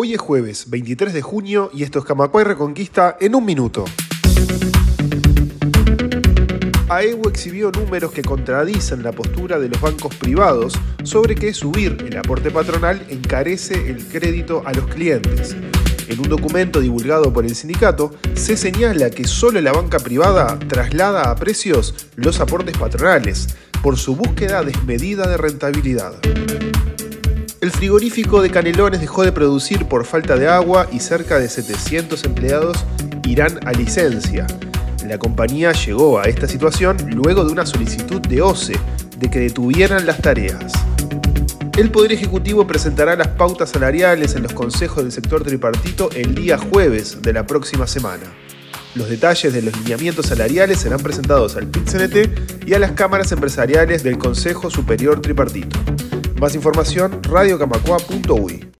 Hoy es jueves 23 de junio y esto es Camacuay Reconquista en un minuto. AEU exhibió números que contradicen la postura de los bancos privados sobre que subir el aporte patronal encarece el crédito a los clientes. En un documento divulgado por el sindicato, se señala que solo la banca privada traslada a precios los aportes patronales, por su búsqueda desmedida de rentabilidad. El frigorífico de Canelones dejó de producir por falta de agua y cerca de 700 empleados irán a licencia. La compañía llegó a esta situación luego de una solicitud de OCE de que detuvieran las tareas. El Poder Ejecutivo presentará las pautas salariales en los consejos del sector tripartito el día jueves de la próxima semana. Los detalles de los lineamientos salariales serán presentados al PIT-CNT y a las cámaras empresariales del Consejo Superior Tripartito. Más información, radiocamacua.uy.